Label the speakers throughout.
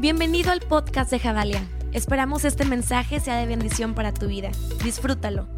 Speaker 1: Bienvenido al podcast de Javalia. Esperamos este mensaje sea de bendición para tu vida. Disfrútalo.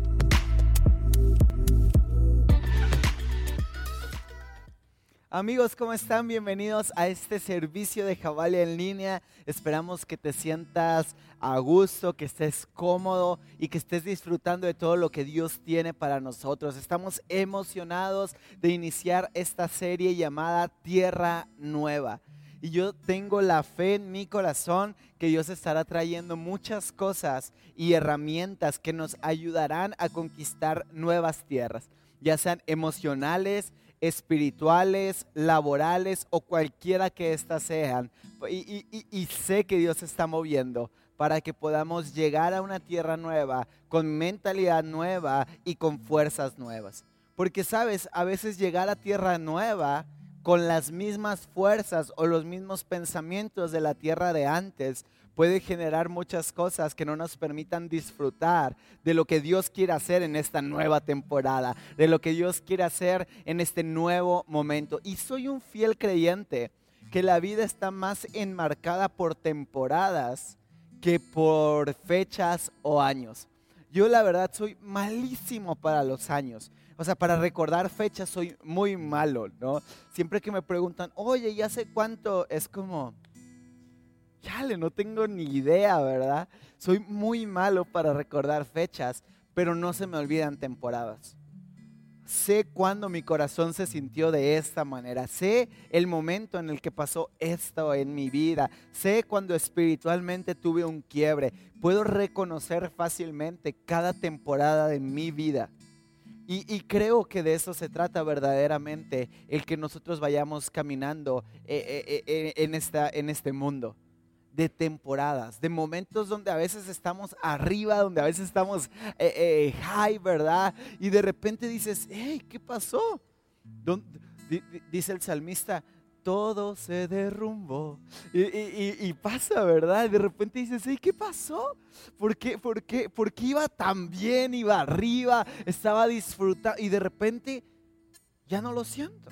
Speaker 2: Amigos, ¿cómo están? Bienvenidos a este servicio de Javalia en línea. Esperamos que te sientas a gusto, que estés cómodo y que estés disfrutando de todo lo que Dios tiene para nosotros. Estamos emocionados de iniciar esta serie llamada Tierra Nueva. Y yo tengo la fe en mi corazón que Dios estará trayendo muchas cosas y herramientas que nos ayudarán a conquistar nuevas tierras, ya sean emocionales, espirituales, laborales o cualquiera que éstas sean. Y, y, sé que Dios está moviendo para que podamos llegar a una tierra nueva, con mentalidad nueva y con fuerzas nuevas. Porque sabes, a veces llegar a tierra nueva con las mismas fuerzas o los mismos pensamientos de la tierra de antes, puede generar muchas cosas que no nos permitan disfrutar de lo que Dios quiere hacer en esta nueva temporada, de lo que Dios quiere hacer en este nuevo momento. Y soy un fiel creyente que la vida está más enmarcada por temporadas que por fechas o años. Yo la verdad soy malísimo para los años. O sea, para recordar fechas soy muy malo, ¿no? Siempre que me preguntan, oye, ¿ya sé cuánto? Es como, le no tengo ni idea, ¿verdad? Soy muy malo para recordar fechas, pero no se me olvidan temporadas. Sé cuándo mi corazón se sintió de esta manera. Sé el momento en el que pasó esto en mi vida. Sé cuando espiritualmente tuve un quiebre. Puedo reconocer fácilmente cada temporada de mi vida. Y, creo que de eso se trata verdaderamente, el que nosotros vayamos caminando eh, eh, eh, en, esta, en este mundo de temporadas, de momentos donde a veces estamos arriba, donde a veces estamos high, ¿verdad? Y de repente dices, hey, ¿qué pasó? Dice el salmista, todo se derrumbó. Y, pasa, ¿verdad? de repente dices, ¿qué pasó? ¿Por qué, por, qué, ¿Por qué iba tan bien? Iba arriba, estaba disfrutando y de repente ya no lo siento.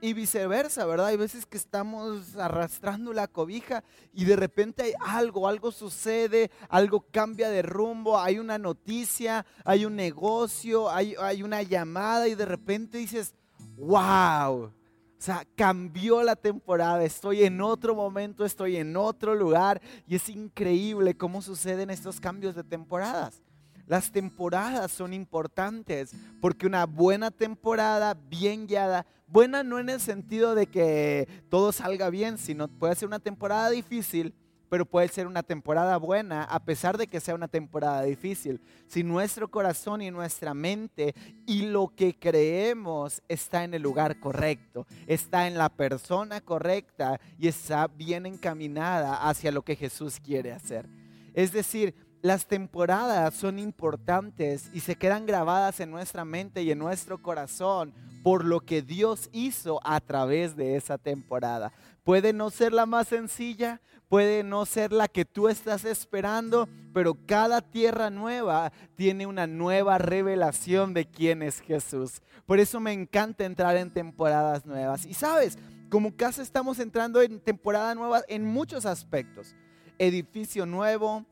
Speaker 2: Y viceversa, ¿verdad? Hay veces que estamos arrastrando la cobija y de repente hay algo, algo sucede, algo cambia de rumbo, hay una noticia, hay un negocio, hay una llamada y de repente dices, wow, o sea, cambió la temporada, estoy en otro momento, estoy en otro lugar y es increíble cómo suceden estos cambios de temporadas. Las temporadas son importantes porque una buena temporada bien guiada, buena no en el sentido de que todo salga bien, sino puede ser una temporada difícil, pero puede ser una temporada buena a pesar de que sea una temporada difícil. Si nuestro corazón y nuestra mente y lo que creemos está en el lugar correcto, está en la persona correcta y está bien encaminada hacia lo que Jesús quiere hacer. Es decir, las temporadas son importantes y se quedan grabadas en nuestra mente y en nuestro corazón por lo que Dios hizo a través de esa temporada. Puede no ser la más sencilla, puede no ser la que tú estás esperando, pero cada tierra nueva tiene una nueva revelación de quién es Jesús. Por eso me encanta entrar en temporadas nuevas. Y sabes, como casa estamos entrando en temporada nueva en muchos aspectos. Edificio nuevo,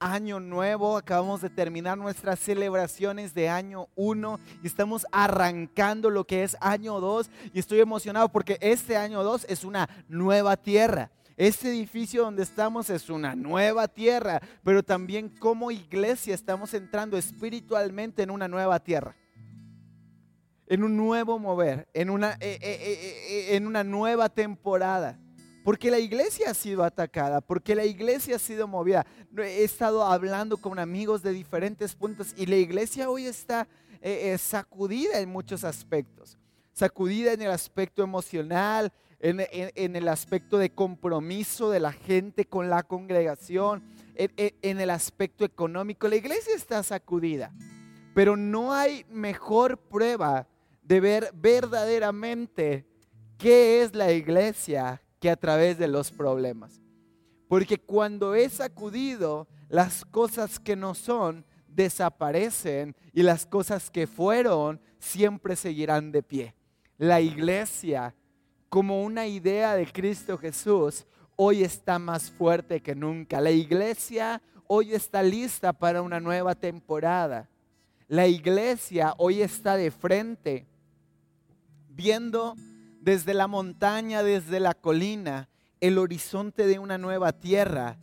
Speaker 2: año nuevo, acabamos de terminar nuestras celebraciones de año 1 y estamos arrancando lo que es año 2 y estoy emocionado porque este año 2 es una nueva tierra. Este edificio donde estamos es una nueva tierra, pero también como iglesia estamos entrando espiritualmente en una nueva tierra. En un nuevo mover, en una, eh, eh, eh, en una nueva temporada. Porque la iglesia ha sido atacada, porque la iglesia ha sido movida. He estado hablando con amigos de diferentes puntos y la iglesia hoy está sacudida en muchos aspectos. Sacudida en el aspecto emocional, en, el aspecto de compromiso de la gente con la congregación, en el aspecto económico. La iglesia está sacudida, pero no hay mejor prueba de ver verdaderamente qué es la iglesia que a través de los problemas. Porque cuando es sacudido, las cosas que no son desaparecen y las cosas que fueron siempre seguirán de pie. La iglesia como una idea de Cristo Jesús, hoy está más fuerte que nunca. La iglesia hoy está lista para una nueva temporada. La iglesia hoy está de frente, viendo desde la montaña, desde la colina, el horizonte de una nueva tierra.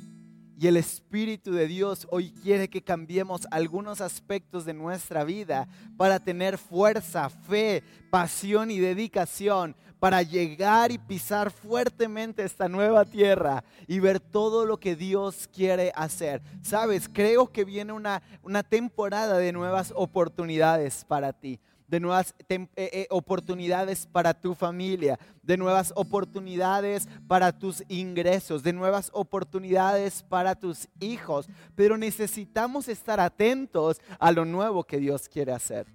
Speaker 2: Y el Espíritu de Dios hoy quiere que cambiemos algunos aspectos de nuestra vida para tener fuerza, fe, pasión y dedicación para llegar y pisar fuertemente esta nueva tierra y ver todo lo que Dios quiere hacer. Sabes, creo que viene una, una temporada de nuevas oportunidades para ti de nuevas eh, eh, oportunidades para tu familia, de nuevas oportunidades para tus ingresos, de nuevas oportunidades para tus hijos. Pero necesitamos estar atentos a lo nuevo que Dios quiere hacer.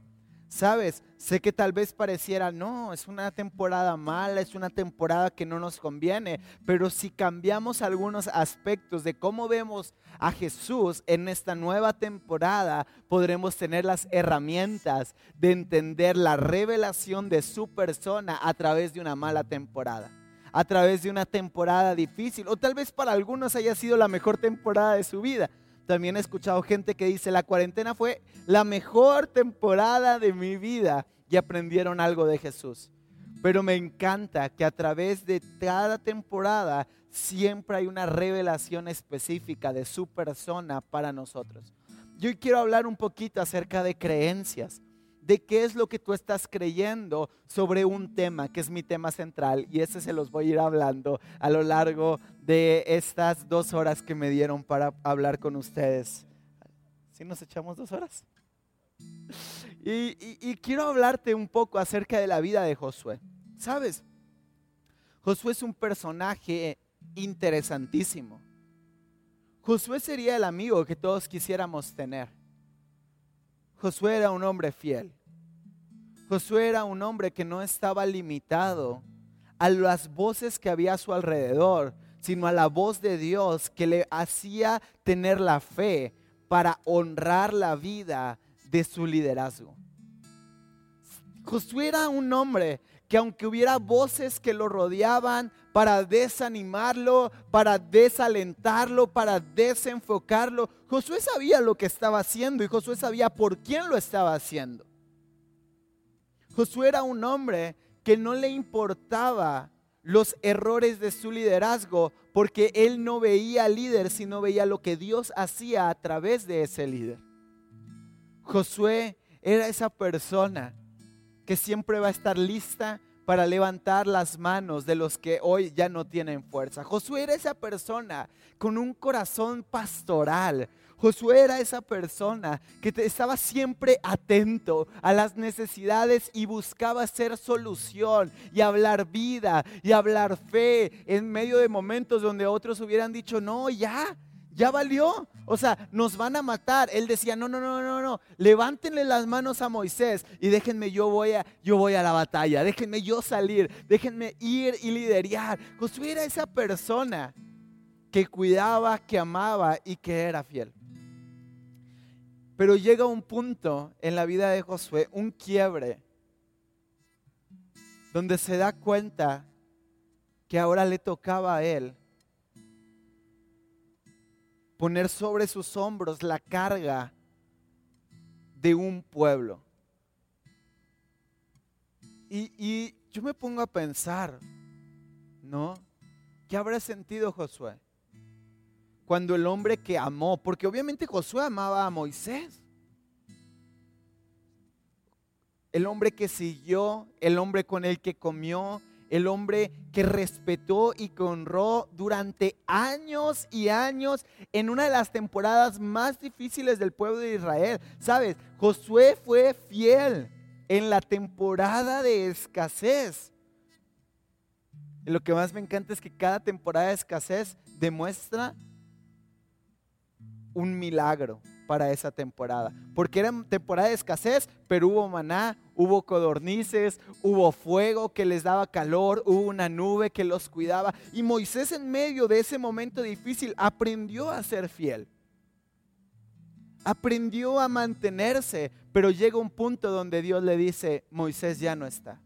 Speaker 2: Sabes, sé que tal vez pareciera, no, es una temporada mala, es una temporada que no nos conviene, pero si cambiamos algunos aspectos de cómo vemos a Jesús en esta nueva temporada, podremos tener las herramientas de entender la revelación de su persona a través de una mala temporada a través de una temporada difícil, o tal vez para algunos haya sido la mejor temporada de su vida. También he escuchado gente que dice, la cuarentena fue la mejor temporada de mi vida y aprendieron algo de Jesús. Pero me encanta que a través de cada temporada siempre hay una revelación específica de su persona para nosotros. Yo quiero hablar un poquito acerca de creencias de qué es lo que tú estás creyendo sobre un tema, que es mi tema central, y ese se los voy a ir hablando a lo largo de estas dos horas que me dieron para hablar con ustedes. ¿Sí nos echamos dos horas? Y, y quiero hablarte un poco acerca de la vida de Josué. ¿Sabes? Josué es un personaje interesantísimo. Josué sería el amigo que todos quisiéramos tener. Josué era un hombre fiel. Josué era un hombre que no estaba limitado a las voces que había a su alrededor, sino a la voz de Dios que le hacía tener la fe para honrar la vida de su liderazgo. Josué era un hombre que aunque hubiera voces que lo rodeaban para desanimarlo, para desalentarlo, para desenfocarlo, Josué sabía lo que estaba haciendo y Josué sabía por quién lo estaba haciendo. Josué era un hombre que no le importaba los errores de su liderazgo porque él no veía líder, sino veía lo que Dios hacía a través de ese líder. Josué era esa persona que siempre va a estar lista para levantar las manos de los que hoy ya no tienen fuerza. Josué era esa persona con un corazón pastoral, Josué era esa persona que estaba siempre atento a las necesidades y buscaba hacer solución y hablar vida y hablar fe en medio de momentos donde otros hubieran dicho, no, ya, ya valió. O sea, nos van a matar. Él decía, no, no, no, no, no. Levántenle las manos a Moisés y déjenme, yo voy a, yo voy a la batalla. Déjenme yo salir. Déjenme ir y liderar. Josué era esa persona que cuidaba, que amaba y que era fiel. Pero llega un punto en la vida de Josué, un quiebre, donde se da cuenta que ahora le tocaba a él poner sobre sus hombros la carga de un pueblo. Y, yo me pongo a pensar, ¿no? ¿Qué habrá sentido Josué? Cuando el hombre que amó, porque obviamente Josué amaba a Moisés, el hombre que siguió, el hombre con el que comió, el hombre que respetó y que honró durante años y años en una de las temporadas más difíciles del pueblo de Israel. Sabes, Josué fue fiel en la temporada de escasez. lo que más me encanta es que cada temporada de escasez demuestra un milagro para esa temporada. Porque era temporada de escasez, pero hubo maná, hubo codornices, hubo fuego que les daba calor, hubo una nube que los cuidaba. Y Moisés en medio de ese momento difícil aprendió a ser fiel. Aprendió a mantenerse, pero llega un punto donde Dios le dice, Moisés ya no está.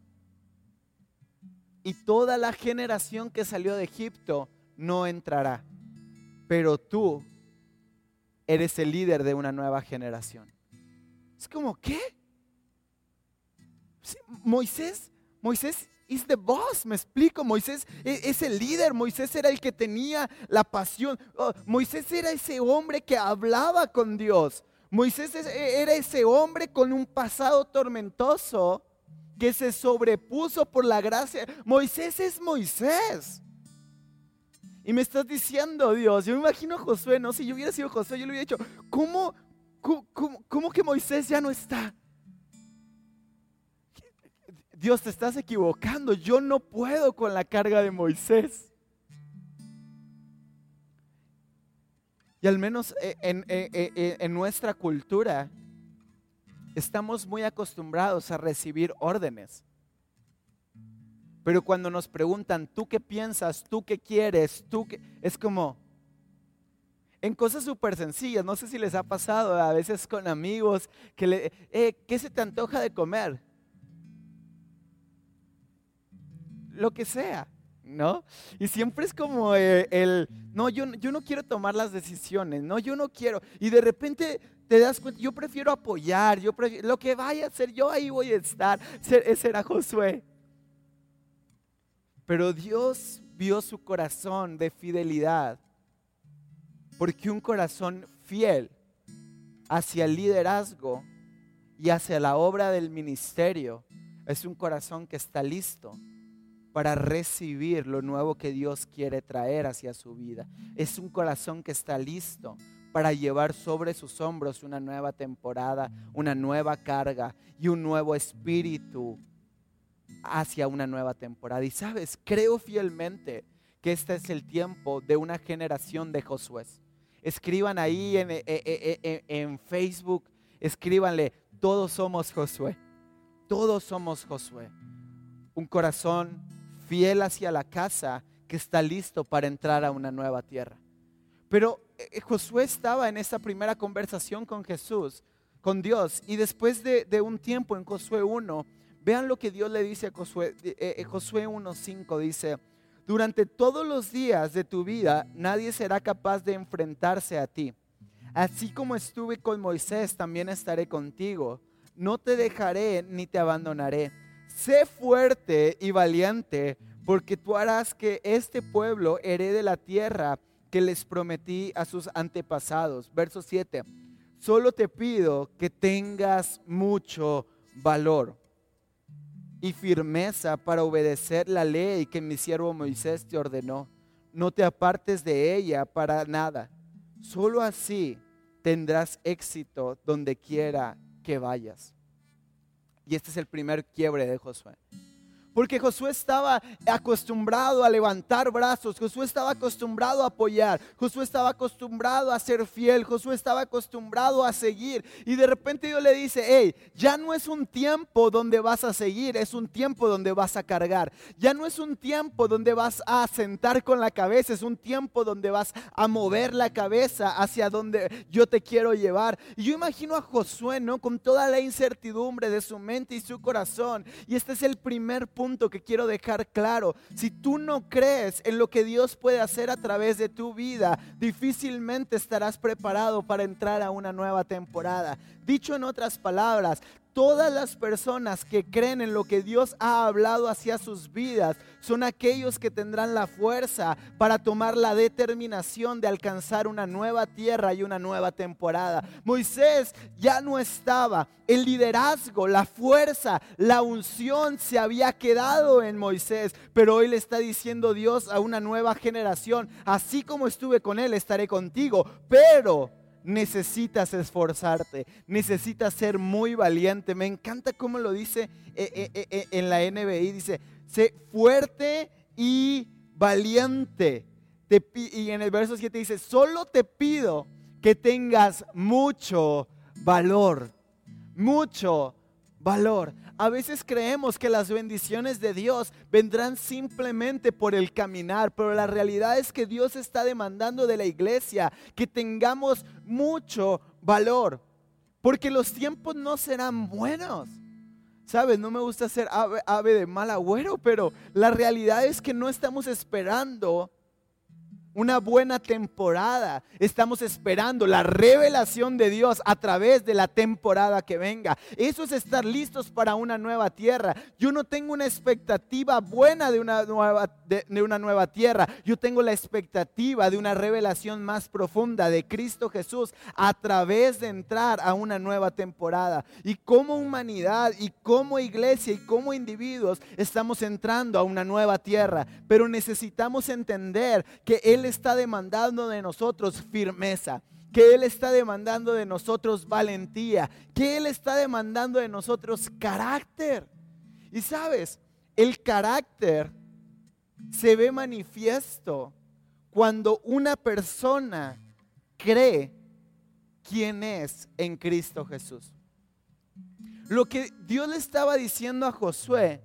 Speaker 2: Y toda la generación que salió de Egipto no entrará, pero tú eres el líder de una nueva generación. Es como, ¿qué? Moisés, Moisés is the boss, me explico. Moisés e, es, el líder, Moisés era el que tenía la pasión. Oh, Moisés era ese hombre que hablaba con Dios. Moisés e, era ese hombre con un pasado tormentoso que se sobrepuso por la gracia. Moisés es Moisés. Y me estás diciendo, Dios, yo me imagino a Josué, no, si yo hubiera sido Josué, yo le hubiera dicho, ¿cómo, cómo, que Moisés ya no está? Dios, te estás equivocando, yo no puedo con la carga de Moisés. Y al menos eh, eh, eh, en, nuestra cultura estamos muy acostumbrados a recibir órdenes. Pero cuando nos preguntan, ¿tú qué piensas? ¿Tú qué quieres? ¿Tú qué? Es como, en cosas súper sencillas, no sé si les ha pasado a veces con amigos, que le, eh, ¿qué se te antoja de comer? Lo que sea, ¿no? Y siempre es como eh, el, no, yo, yo no quiero tomar las decisiones, no, yo no quiero. Y de repente te das cuenta, yo prefiero apoyar, yo prefiero, lo que vaya a ser, yo ahí voy a estar. Ese era Josué. Pero Dios vio su corazón de fidelidad, porque un corazón fiel hacia el liderazgo y hacia la obra del ministerio es un corazón que está listo para recibir lo nuevo que Dios quiere traer hacia su vida. Es un corazón que está listo para llevar sobre sus hombros una nueva temporada, una nueva carga y un nuevo espíritu hacia una nueva temporada. Y sabes, creo fielmente que este es el tiempo de una generación de Josué. Escriban ahí en, eh, eh, eh, en, Facebook, escríbanle, todos somos Josué, todos somos Josué. Un corazón fiel hacia la casa que está listo para entrar a una nueva tierra. Pero Josué estaba en esa primera conversación con Jesús, con Dios, y después de, de un tiempo en Josué 1, Vean lo que Dios le dice a Josué, eh, eh, Josué 1.5, dice, durante todos los días de tu vida nadie será capaz de enfrentarse a ti. Así como estuve con Moisés, también estaré contigo. No te dejaré ni te abandonaré. Sé fuerte y valiente, porque tú harás que este pueblo herede la tierra que les prometí a sus antepasados. Verso 7. Solo te pido que tengas mucho valor y firmeza para obedecer la ley que mi siervo Moisés te ordenó. No te apartes de ella para nada. Solo así tendrás éxito donde quiera que vayas. Y este es el primer quiebre de Josué. Porque Josué estaba acostumbrado a levantar brazos, Josué estaba acostumbrado a apoyar, Josué estaba acostumbrado a ser fiel, Josué estaba acostumbrado a seguir. Y de repente Dios le dice, hey, ya no es un tiempo donde vas a seguir, es un tiempo donde vas a cargar. Ya no es un tiempo donde vas a sentar con la cabeza, es un tiempo donde vas a mover la cabeza hacia donde yo te quiero llevar. Y yo imagino a Josué, ¿no? Con toda la incertidumbre de su mente y su corazón. Y este es el primer punto que quiero dejar claro. Si tú no crees en lo que Dios puede hacer a través de tu vida, difícilmente estarás preparado para entrar a una nueva temporada. Dicho en otras palabras, todas las personas que creen en lo que Dios ha hablado hacia sus vidas son aquellos que tendrán la fuerza para tomar la determinación de alcanzar una nueva tierra y una nueva temporada. Moisés ya no estaba. El liderazgo, la fuerza, la unción se había quedado en Moisés, pero hoy le está diciendo Dios a una nueva generación, así como estuve con él, estaré contigo, pero necesitas esforzarte, necesitas ser muy valiente. Me encanta cómo lo dice eh, eh, eh, en la NBI, dice, sé fuerte y valiente. y en el verso 7 dice, solo te pido que tengas mucho valor, mucho valor. A veces creemos que las bendiciones de Dios vendrán simplemente por el caminar, pero la realidad es que Dios está demandando de la iglesia que tengamos mucho valor, porque los tiempos no serán buenos. ¿Sabes? No me gusta ser ave, de mal agüero, pero la realidad es que no estamos esperando una buena temporada. Estamos esperando la revelación de Dios a través de la temporada que venga. Eso es estar listos para una nueva tierra. Yo no tengo una expectativa buena de una nueva, de, una nueva tierra. Yo tengo la expectativa de una revelación más profunda de Cristo Jesús a través de entrar a una nueva temporada. Y como humanidad y como iglesia y como individuos estamos entrando a una nueva tierra. Pero necesitamos entender que Él está demandando de nosotros firmeza, que Él está demandando de nosotros valentía, que Él está demandando de nosotros carácter. Y sabes, el carácter se ve manifiesto cuando una persona cree quién es en Cristo Jesús. Lo que Dios le estaba diciendo a Josué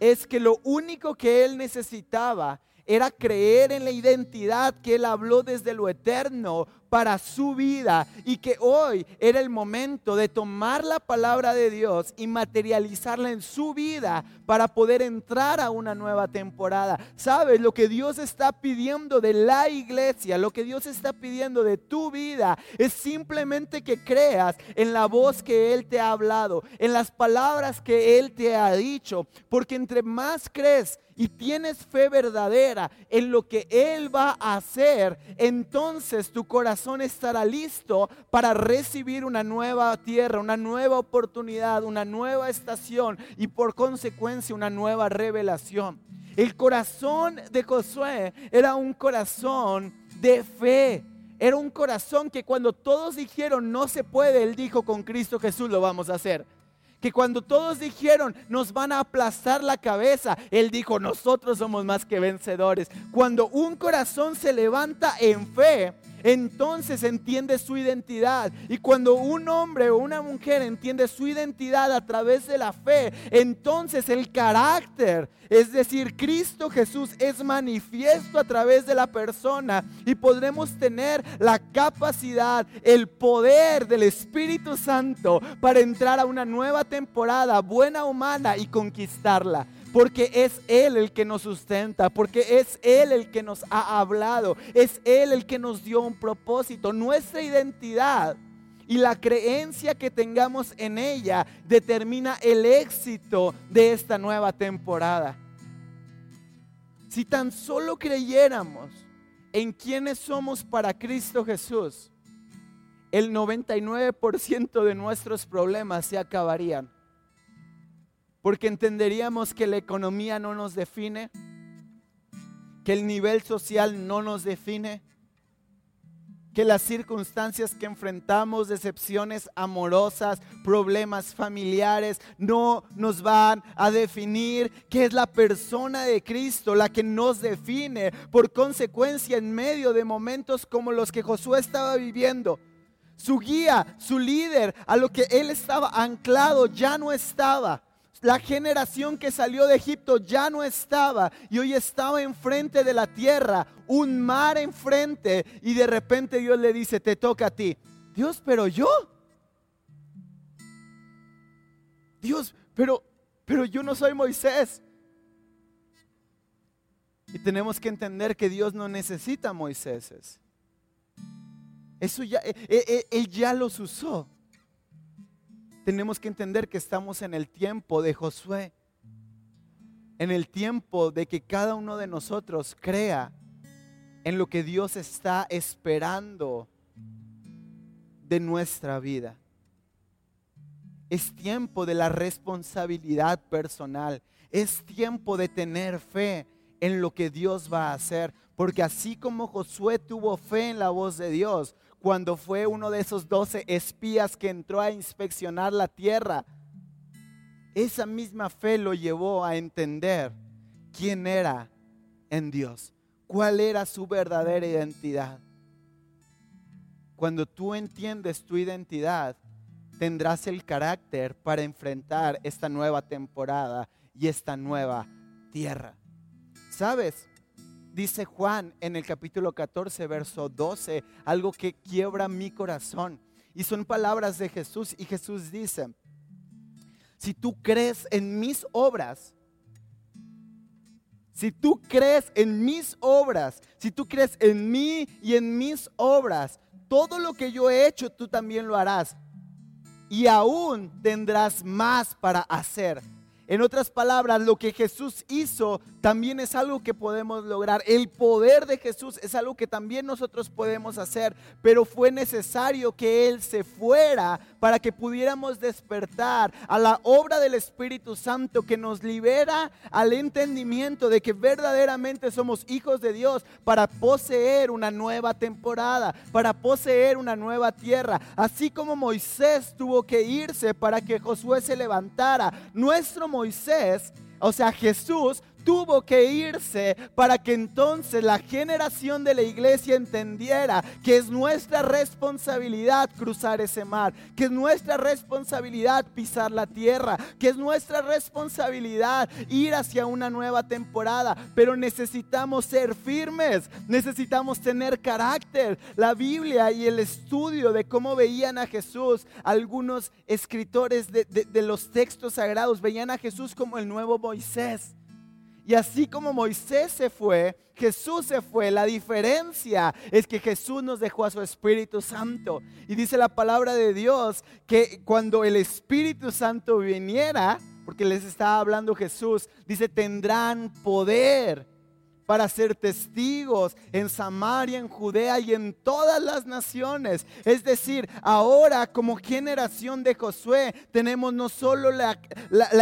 Speaker 2: es que lo único que él necesitaba era creer en la identidad que Él habló desde lo eterno para su vida y que hoy era el momento de tomar la palabra de Dios y materializarla en su vida para poder entrar a una nueva temporada. ¿Sabes? Lo que Dios está pidiendo de la iglesia, lo que Dios está pidiendo de tu vida es simplemente que creas en la voz que Él te ha hablado, en las palabras que Él te ha dicho, porque entre más crees y tienes fe verdadera en lo que Él va a hacer, entonces tu corazón estará listo para recibir una nueva tierra, una nueva oportunidad, una nueva estación y por consecuencia una nueva revelación. El corazón de Josué era un corazón de fe. Era un corazón que cuando todos dijeron no se puede, él dijo con Cristo Jesús lo vamos a hacer que cuando todos dijeron nos van a aplastar la cabeza, Él dijo nosotros somos más que vencedores. Cuando un corazón se levanta en fe, entonces entiende su identidad. Y cuando un hombre o una mujer entiende su identidad a través de la fe, entonces el carácter, es decir, Cristo Jesús es manifiesto a través de la persona y podremos tener la capacidad, el poder del Espíritu Santo para entrar a una nueva temporada buena humana y conquistarla porque es Él el que nos sustenta, porque es Él el que nos ha hablado, es Él el que nos dio un propósito. Nuestra identidad y la creencia que tengamos en ella determina el éxito de esta nueva temporada. Si tan solo creyéramos en quiénes somos para Cristo Jesús, el 99% de nuestros problemas se acabarían porque entenderíamos que la economía no nos define, que el nivel social no nos define, que las circunstancias que enfrentamos, decepciones amorosas, problemas familiares, no nos van a definir, que es la persona de Cristo la que nos define. Por consecuencia, en medio de momentos como los que Josué estaba viviendo, su guía, su líder, a lo que él estaba anclado, ya no estaba. La generación que salió de Egipto ya no estaba y hoy estaba enfrente de la tierra, un mar enfrente y de repente Dios le dice, te toca a ti. Dios, pero yo. Dios, pero, pero yo no soy Moisés. Y tenemos que entender que Dios no necesita Moisés. Eso ya, eh, eh, eh, Él ya los usó tenemos que entender que estamos en el tiempo de Josué, en el tiempo de que cada uno de nosotros crea en lo que Dios está esperando de nuestra vida. Es tiempo de la responsabilidad personal. Es tiempo de tener fe en lo que Dios va a hacer. Porque así como Josué tuvo fe en la voz de Dios, cuando fue uno de esos doce espías que entró a inspeccionar la tierra. Esa misma fe lo llevó a entender quién era en Dios, cuál era su verdadera identidad. Cuando tú entiendes tu identidad, tendrás el carácter para enfrentar esta nueva temporada y esta nueva tierra. ¿Sabes? Dice Juan en el capítulo 14, verso 12, algo que quiebra mi corazón. Y son palabras de Jesús. Y Jesús dice, si tú crees en mis obras, Si tú crees en mis obras, si tú crees en mí y en mis obras, todo lo que yo he hecho, tú también lo harás. Y aún tendrás más para hacer. En otras palabras, lo que Jesús hizo también es algo que podemos lograr. El poder de Jesús es algo que también nosotros podemos hacer, pero fue necesario que Él se fuera para que pudiéramos despertar a la obra del Espíritu Santo que nos libera al entendimiento de que verdaderamente somos hijos de Dios para poseer una nueva temporada, para poseer una nueva tierra. Así como Moisés tuvo que irse para que Josué se levantara, nuestro o sea, Jesús tuvo que irse para que entonces la generación de la iglesia entendiera que es nuestra responsabilidad cruzar ese mar, que es nuestra responsabilidad pisar la tierra, que es nuestra responsabilidad ir hacia una nueva temporada, pero necesitamos ser firmes, necesitamos tener carácter. La Biblia y el estudio de cómo veían a Jesús, algunos escritores de, de los textos sagrados veían a Jesús como el nuevo Moisés. Y así como Moisés se fue, Jesús se fue. La diferencia es que Jesús nos dejó a su Espíritu Santo. Y dice la palabra de Dios que cuando el Espíritu Santo viniera, porque les estaba hablando Jesús, dice, tendrán poder para ser testigos en Samaria, en Judea y en todas las naciones. Es decir, ahora como generación de Josué tenemos no solo la,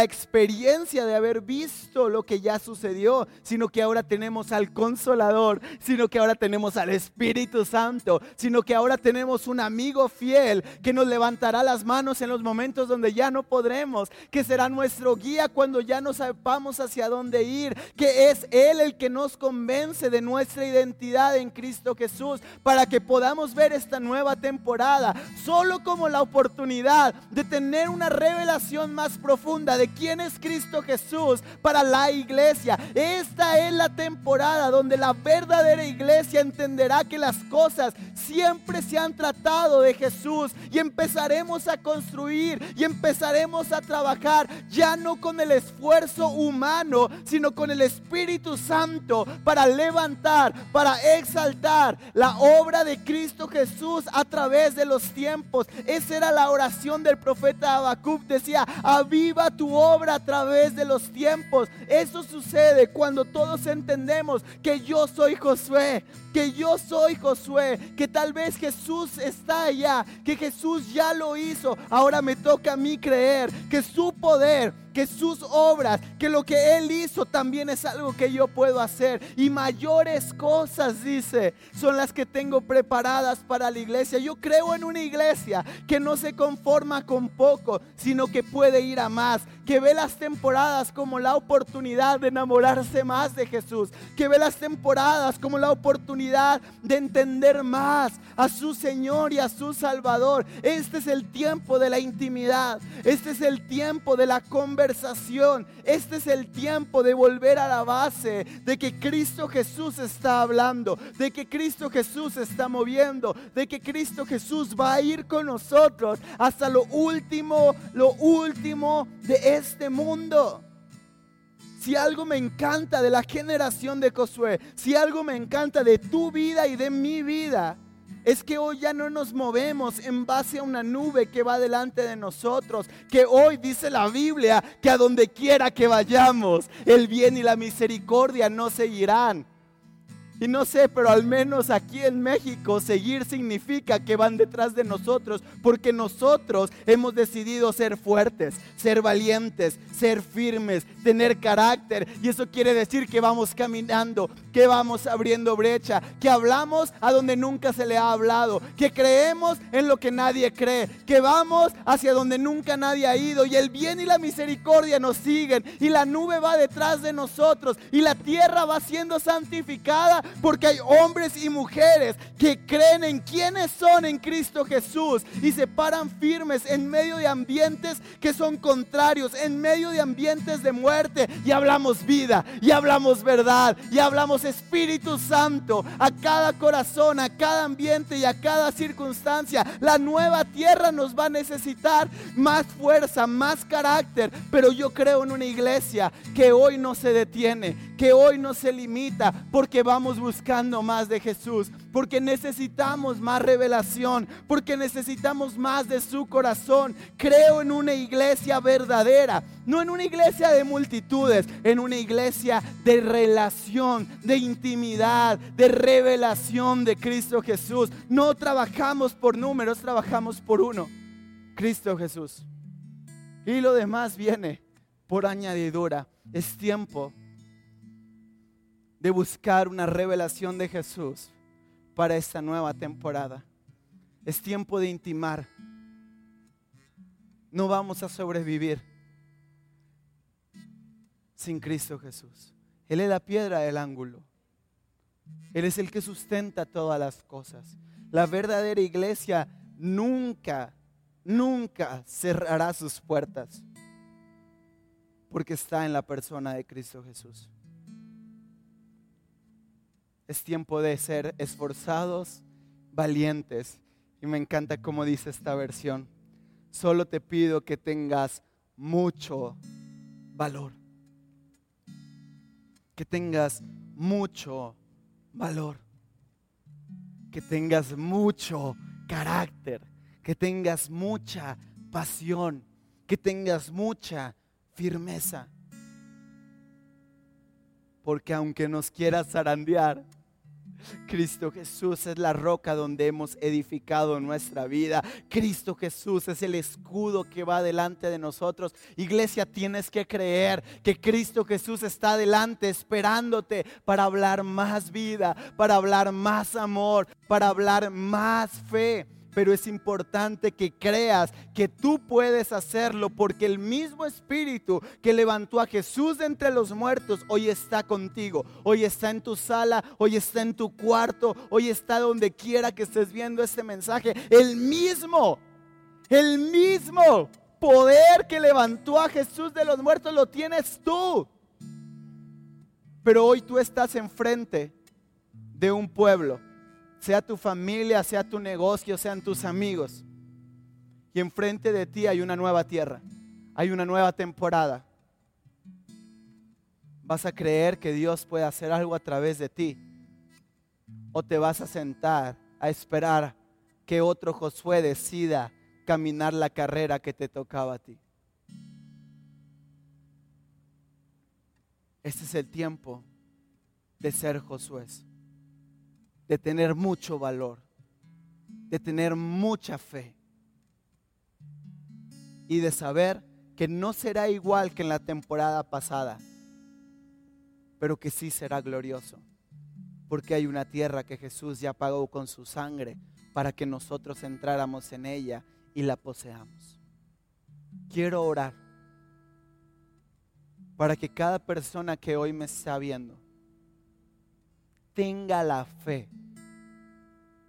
Speaker 2: experiencia de haber visto lo que ya sucedió, sino que ahora tenemos al consolador, sino que ahora tenemos al Espíritu Santo, sino que ahora tenemos un amigo fiel que nos levantará las manos en los momentos donde ya no podremos, que será nuestro guía cuando ya no sepamos hacia dónde ir, que es Él el que nos convence de nuestra identidad en Cristo Jesús para que podamos ver esta nueva temporada solo como la oportunidad de tener una revelación más profunda de quién es Cristo Jesús para la iglesia. Esta es la temporada donde la verdadera iglesia entenderá que las cosas siempre se han tratado de Jesús y empezaremos a construir y empezaremos a trabajar ya no con el esfuerzo humano, sino con el Espíritu Santo para levantar, para exaltar la obra de Cristo Jesús a través de los tiempos. Esa era la oración del profeta Habacuc. Decía, aviva tu obra a través de los tiempos. Eso sucede cuando todos entendemos que yo soy Josué, que yo soy Josué, que tal vez Jesús está allá, que Jesús ya lo hizo. Ahora me toca a mí creer que su poder que sus obras, que lo que Él hizo también es algo que yo puedo hacer. Y mayores cosas, dice, son las que tengo preparadas para la iglesia. Yo creo en una iglesia que no se conforma con poco, sino que puede ir a más, que ve las temporadas como la oportunidad de enamorarse más de Jesús, que ve las temporadas como la oportunidad de entender más a su Señor y a su Salvador. Este es el tiempo de la intimidad, este es el tiempo de la conversación este es el tiempo de volver a la base de que Cristo Jesús está hablando, de que Cristo Jesús está moviendo, de que Cristo Jesús va a ir con nosotros hasta lo último, lo último de este mundo. Si algo me encanta de la generación de Josué, si algo me encanta de tu vida y de mi vida, es que hoy ya no nos movemos en base a una nube que va delante de nosotros, que hoy dice la Biblia que a donde quiera que vayamos, el bien y la misericordia no seguirán. Y no sé, pero al menos aquí en México seguir significa que van detrás de nosotros, porque nosotros hemos decidido ser fuertes, ser valientes, ser firmes, tener carácter. Y eso quiere decir que vamos caminando, que vamos abriendo brecha, que hablamos a donde nunca se le ha hablado, que creemos en lo que nadie cree, que vamos hacia donde nunca nadie ha ido. Y el bien y la misericordia nos siguen, y la nube va detrás de nosotros, y la tierra va siendo santificada porque hay hombres y mujeres que creen en quienes son en Cristo Jesús y se paran firmes en medio de ambientes que son contrarios, en medio de ambientes de muerte. Y hablamos vida, y hablamos verdad, y hablamos Espíritu Santo a cada corazón, a cada ambiente y a cada circunstancia. La nueva tierra nos va a necesitar más fuerza, más carácter. Pero yo creo en una iglesia que hoy no se detiene, que hoy no se limita porque vamos buscando más de Jesús, porque necesitamos más revelación, porque necesitamos más de su corazón. Creo en una iglesia verdadera, no en una iglesia de multitudes, en una iglesia de relación, de intimidad, de revelación de Cristo Jesús. No trabajamos por números, trabajamos por uno, Cristo Jesús. Y lo demás viene por añadidura. Es tiempo de buscar una revelación de Jesús para esta nueva temporada. Es tiempo de intimar. No vamos a sobrevivir sin Cristo Jesús. Él es la piedra del ángulo. Él es el que sustenta todas las cosas. La verdadera iglesia nunca, nunca cerrará sus puertas porque está en la persona de Cristo Jesús. Es tiempo de ser esforzados, valientes. Y me encanta cómo dice esta versión. Solo te pido que tengas mucho valor. Que tengas mucho valor. Que tengas mucho carácter. Que tengas mucha pasión. Que tengas mucha firmeza. Porque aunque nos quiera zarandear, Cristo Jesús es la roca donde hemos edificado nuestra vida. Cristo Jesús es el escudo que va delante de nosotros. Iglesia, tienes que creer que Cristo Jesús está delante esperándote para hablar más vida, para hablar más amor, para hablar más fe pero es importante que creas que tú puedes hacerlo porque el mismo Espíritu que levantó a Jesús de entre los muertos hoy está contigo, hoy está en tu sala, hoy está en tu cuarto, hoy está donde quiera que estés viendo este mensaje. El mismo, el mismo poder que levantó a Jesús de los muertos lo tienes tú. Pero hoy tú estás enfrente de un pueblo sea tu familia, sea tu negocio, sean tus amigos. Y enfrente de ti hay una nueva tierra, hay una nueva temporada. ¿Vas a creer que Dios puede hacer algo a través de ti? ¿O te vas a sentar a esperar que otro Josué decida caminar la carrera que te tocaba a ti? Este es el tiempo de ser Josué de tener mucho valor, de tener mucha fe y de saber que no será igual que en la temporada pasada, pero que sí será glorioso, porque hay una tierra que Jesús ya pagó con su sangre para que nosotros entráramos en ella y la poseamos. Quiero orar para que cada persona que hoy me está viendo tenga la fe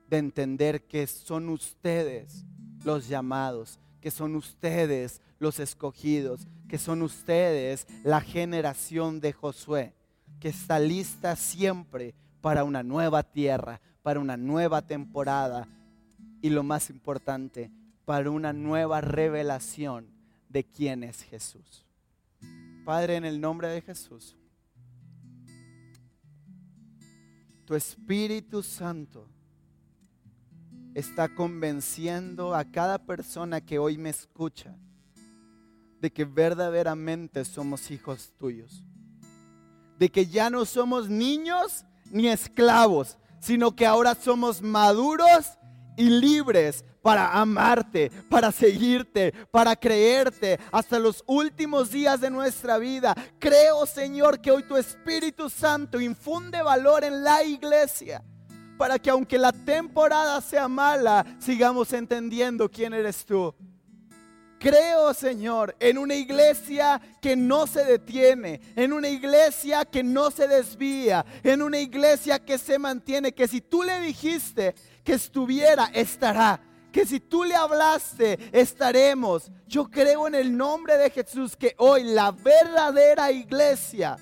Speaker 2: de entender que son ustedes los llamados, que son ustedes los escogidos, que son ustedes la generación de Josué, que está lista siempre para una nueva tierra, para una nueva temporada y lo más importante, para una nueva revelación de quién es Jesús. Padre, en el nombre de Jesús, tu Espíritu Santo está convenciendo a cada persona que hoy me escucha de que verdaderamente somos hijos tuyos. De que ya no somos niños ni esclavos, sino que ahora somos maduros y libres para amarte, para seguirte, para creerte hasta los últimos días de nuestra vida. Creo, Señor, que hoy tu Espíritu Santo infunde valor en la iglesia para que aunque la temporada sea mala, sigamos entendiendo quién eres tú. Creo, Señor, en una iglesia que no se detiene, en una iglesia que no se desvía, en una iglesia que se mantiene, que si tú le dijiste que estuviera, estará. Que si tú le hablaste, estaremos. Yo creo en el nombre de Jesús que hoy la verdadera iglesia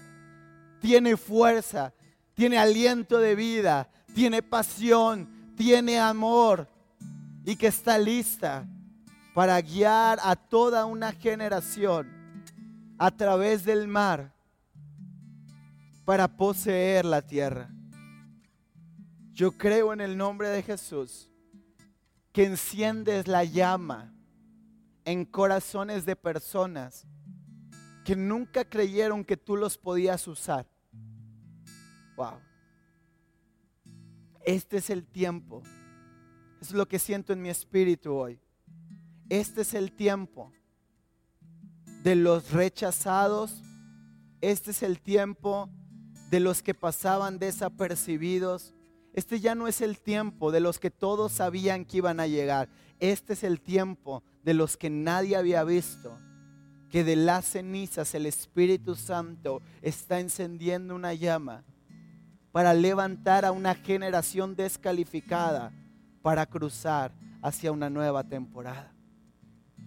Speaker 2: tiene fuerza, tiene aliento de vida, tiene pasión, tiene amor y que está lista para guiar a toda una generación a través del mar para poseer la tierra. Yo creo en el nombre de Jesús que enciendes la llama en corazones de personas que nunca creyeron que tú los podías usar. Wow. Este es el tiempo. Es lo que siento en mi espíritu hoy. Este es el tiempo de los rechazados. Este es el tiempo de los que pasaban desapercibidos. Este ya no es el tiempo de los que todos sabían que iban a llegar. Este es el tiempo de los que nadie había visto. Que de las cenizas el Espíritu Santo está encendiendo una llama para levantar a una generación descalificada para cruzar hacia una nueva temporada.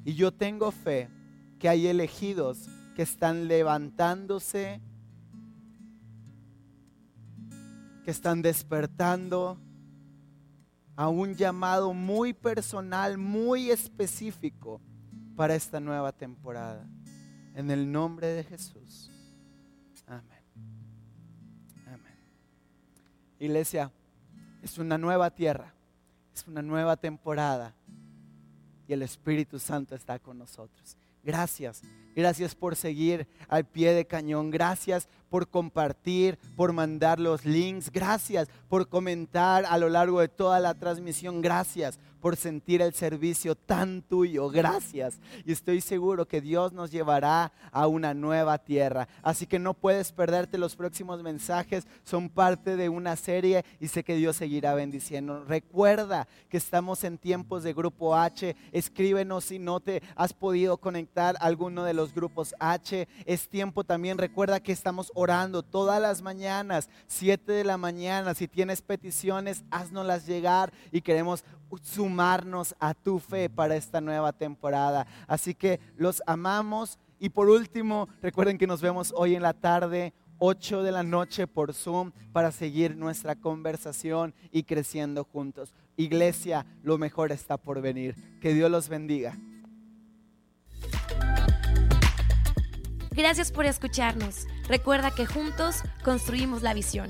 Speaker 2: Y yo tengo fe que hay elegidos que están levantándose, que están despertando a un llamado muy personal, muy específico para esta nueva temporada. En el nombre de Jesús. Amén. Amén. Iglesia, es una nueva tierra, es una nueva temporada y el Espíritu Santo está con nosotros. Gracias. Gracias por seguir al pie de cañón. Gracias por compartir, por mandar los links. Gracias por comentar a lo largo de toda la transmisión. Gracias por sentir el servicio tan tuyo. Gracias. Y estoy seguro que Dios nos llevará a una nueva tierra. Así que no puedes perderte los próximos mensajes. Son parte de una serie y sé que Dios seguirá bendiciendo. Recuerda que estamos en tiempos de grupo H. Escríbenos si no te has podido conectar a alguno de los grupos H. Es tiempo también. Recuerda que estamos orando todas las mañanas, 7 de la mañana. Si tienes peticiones, haznoslas llegar y queremos sumarnos a tu fe para esta nueva temporada. Así que los amamos y por último, recuerden que nos vemos hoy en la tarde. 8 de la noche por Zoom para seguir nuestra conversación y creciendo juntos. Iglesia, lo mejor está por venir. Que Dios los bendiga.
Speaker 1: Gracias por escucharnos. Recuerda que juntos construimos la visión.